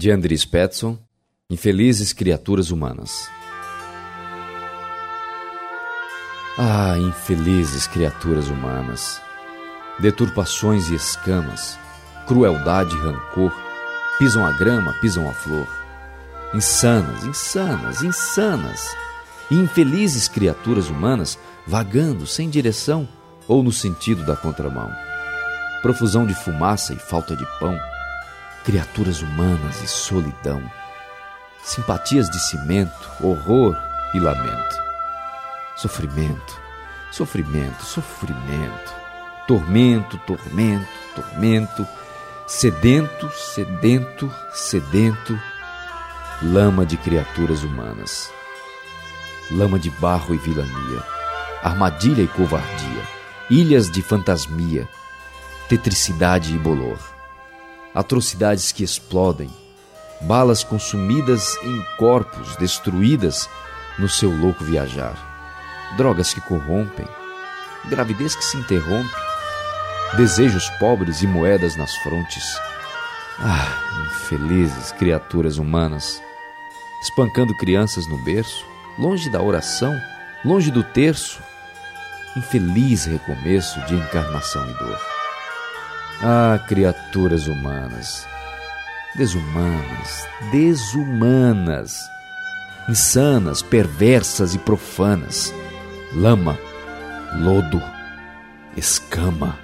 de Andris Petson, Infelizes Criaturas Humanas. Ah, infelizes criaturas humanas! Deturpações e escamas, crueldade e rancor, pisam a grama, pisam a flor. Insanas, insanas, insanas! Infelizes criaturas humanas vagando sem direção ou no sentido da contramão. Profusão de fumaça e falta de pão criaturas humanas e solidão, simpatias de cimento, horror e lamento, sofrimento, sofrimento, sofrimento, tormento, tormento, tormento, sedento, sedento, sedento, lama de criaturas humanas, lama de barro e vilania, armadilha e covardia, ilhas de fantasmia, tetricidade e bolor atrocidades que explodem, balas consumidas em corpos destruídas no seu louco viajar, drogas que corrompem, gravidez que se interrompe, desejos pobres e moedas nas frontes. Ah, infelizes criaturas humanas, espancando crianças no berço, longe da oração, longe do terço, infeliz recomeço de encarnação e dor. Ah, criaturas humanas, desumanas, desumanas, insanas, perversas e profanas, lama, lodo, escama